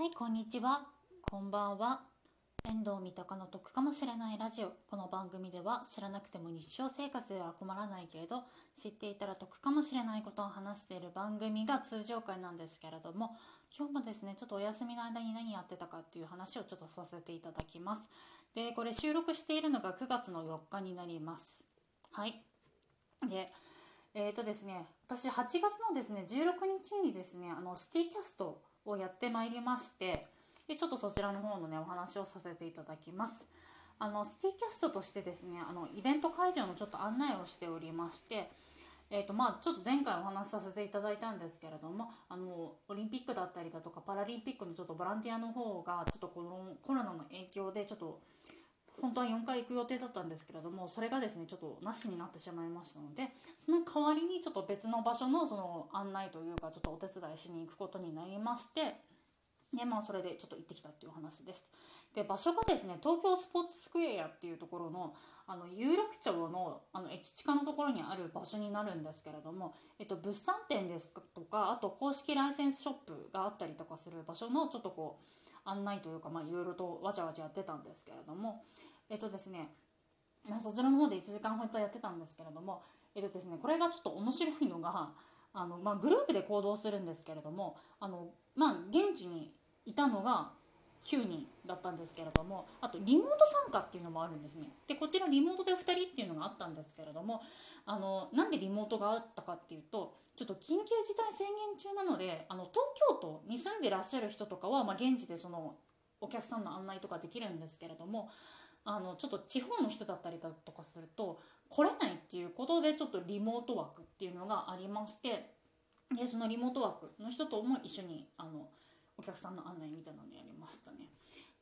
はい、こんにちは。こんばんは。遠藤三鷹の得かもしれないラジオ。この番組では知らなくても日常生活では困らないけれど、知っていたら得かもしれないことを話している番組が通常回なんですけれども、今日もですね、ちょっとお休みの間に何やってたかっていう話をちょっとさせていただきます。で、これ収録しているのが9月の4日になります。はい。で、えーとですね、私8月のですね、16日にですね、あの、シティキャストをやってまいりまして、で、ちょっとそちらの方のね、お話をさせていただきます。あの、シティキャストとしてですね、あの、イベント会場のちょっと案内をしておりまして、えーとまあ、ちょっと前回お話しさせていただいたんですけれどもあのオリンピックだったりだとかパラリンピックのちょっとボランティアの方がちょっとこのコロナの影響でちょっと本当は4回行く予定だったんですけれどもそれがですねちょっとなしになってしまいましたのでその代わりにちょっと別の場所のその案内というかちょっとお手伝いしに行くことになりましてでまあそれでちょっと行ってきたっていう話です。で場所がですね東京スポーツスクエアっていうところのあの有楽町のあの駅地下のところにある場所になるんですけれども、えっと、物産展ですとかあと公式ライセンスショップがあったりとかする場所のちょっとこう案内というかまあいろいろとわちゃわちゃやってたんですけれどもえっとですねそちらの方で1時間ほどやってたんですけれどもえっとですねこれがちょっと面白いのがあの、まあ、グループで行動するんですけれどもあの、まあ、現地にいたのが9人だったんですけれどもあとリモート参加っていうのもあるんですね。でこちらリモートで2人っていうのがあったんですけれどもあのなんでリモートがあったかっていうとちょっと緊急事態宣言中なのであの東京都に住んでらっしゃる人とかは、まあ、現地でそのお客さんの案内とかできるんですけれどもあのちょっと地方の人だったりだとかすると来れないっていうことでちょっとリモート枠っていうのがありましてでそのリモート枠の人とも一緒にあのお客さんの案内みたいなのやりましたね。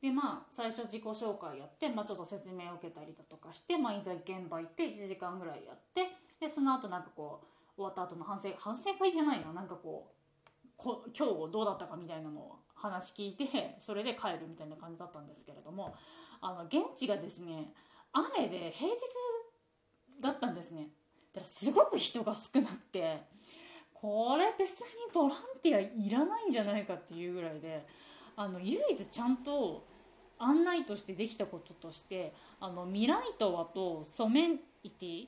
でまあ最初自己紹介やって、まあ、ちょっと説明を受けたりだとかして、まあ、いざ現場行って1時間ぐらいやってでその後なんかこう終わった後の反省反省会じゃないななんかこうこ今日どうだったかみたいなのを話聞いてそれで帰るみたいな感じだったんですけれどもあの現地がですね雨で平日だったんですねだからすごく人が少なくてこれ別にボランティアいらないんじゃないかっていうぐらいであの唯一ちゃんと案内としてできたこととしてあのミライトワとソメンイティ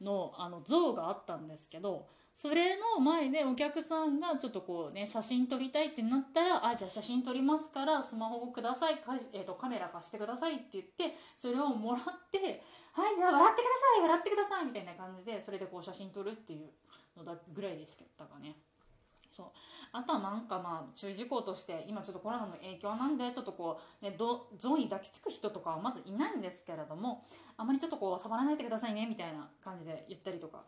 のあの像があったんですけどそれの前でお客さんがちょっとこうね写真撮りたいってなったら「あじゃあ写真撮りますからスマホをくださいか、えー、とカメラ貸してください」って言ってそれをもらって「はいじゃあ笑ってください笑ってください」みたいな感じでそれでこう写真撮るっていうのだぐらいでしたかね。そうあとはなんかまあ注意事項として今ちょっとコロナの影響なんでちょっとこう、ね、ど像に抱きつく人とかはまずいないんですけれどもあまりちょっとこう触らないでくださいねみたいな感じで言ったりとか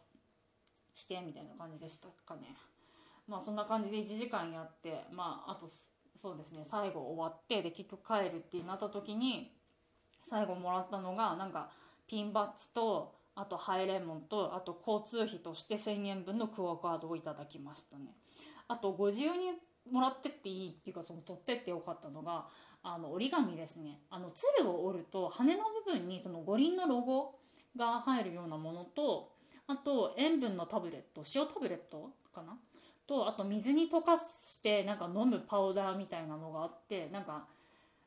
してみたいな感じでしたかねまあそんな感じで1時間やってまああとそうですね最後終わってで結局帰るってなった時に最後もらったのがなんかピンバッジとあとハイレモンとあと交通費として1,000円分のクオ・カードをいただきましたね。あとご自由にもらってっていいっていうかその取ってってよかったのがあの折り紙ですね。あの鶴を折ると羽の部分にその五輪のロゴが入るようなものとあと塩分のタブレット塩タブレットかな？とあと水に溶かしてなんか飲むパウダーみたいなのがあってなんか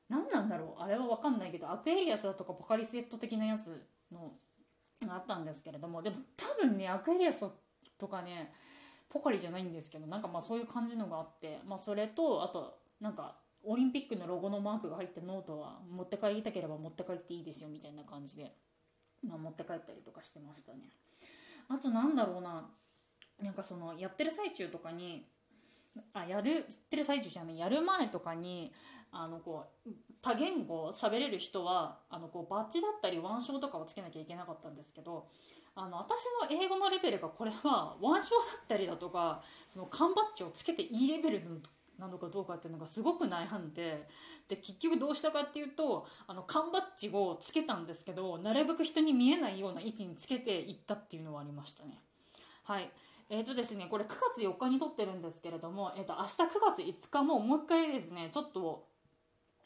何なんだろう？あれは分かんないけどアクエリアスだとかポカリスエット的なやつのあったんですけれどもでも多分ねアクエリアスとかねポカリじゃないんですけどなんかまあそういう感じのがあって、まあ、それとあとなんかオリンピックのロゴのマークが入ったノートは持って帰りたければ持って帰っていいですよみたいな感じで、まあ、持って帰ったりとかしてましたね。あとなんだろうななんかそのやってる最中とかにあやるやってる最中じゃないやる前とかにあのこう多言語喋れる人はあのこうバッジだったり腕章とかをつけなきゃいけなかったんですけどあの私の英語のレベルがこれは腕章だったりだとかその缶バッジをつけていいレベルなのかどうかっていうのがすごく悩んでで結局どうしたかっていうとあの缶バッジをつけたんですけどなるべく人に見えないような位置につけていったっていうのはありましたね。はいえーとですね、これ9月4日に撮ってるんですけれども、えー、と明日9月5日ももう一回ですねちょっと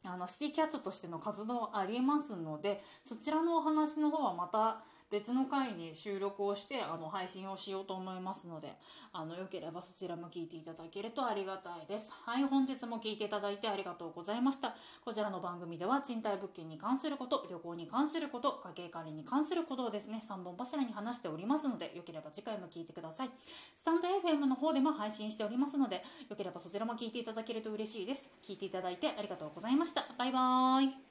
あのシティキャストとしての活動ありえますのでそちらのお話の方はまた別の回に収録をしてあの配信をしようと思いますのであのよければそちらも聞いていただけるとありがたいです。はい本日も聞いていただいてありがとうございました。こちらの番組では賃貸物件に関すること旅行に関すること家計管理に関することをですね3本柱に話しておりますのでよければ次回も聞いてください。スタンド FM の方でも配信しておりますのでよければそちらも聞いていただけると嬉しいです。聞いていただいてありがとうございました。バイバーイ。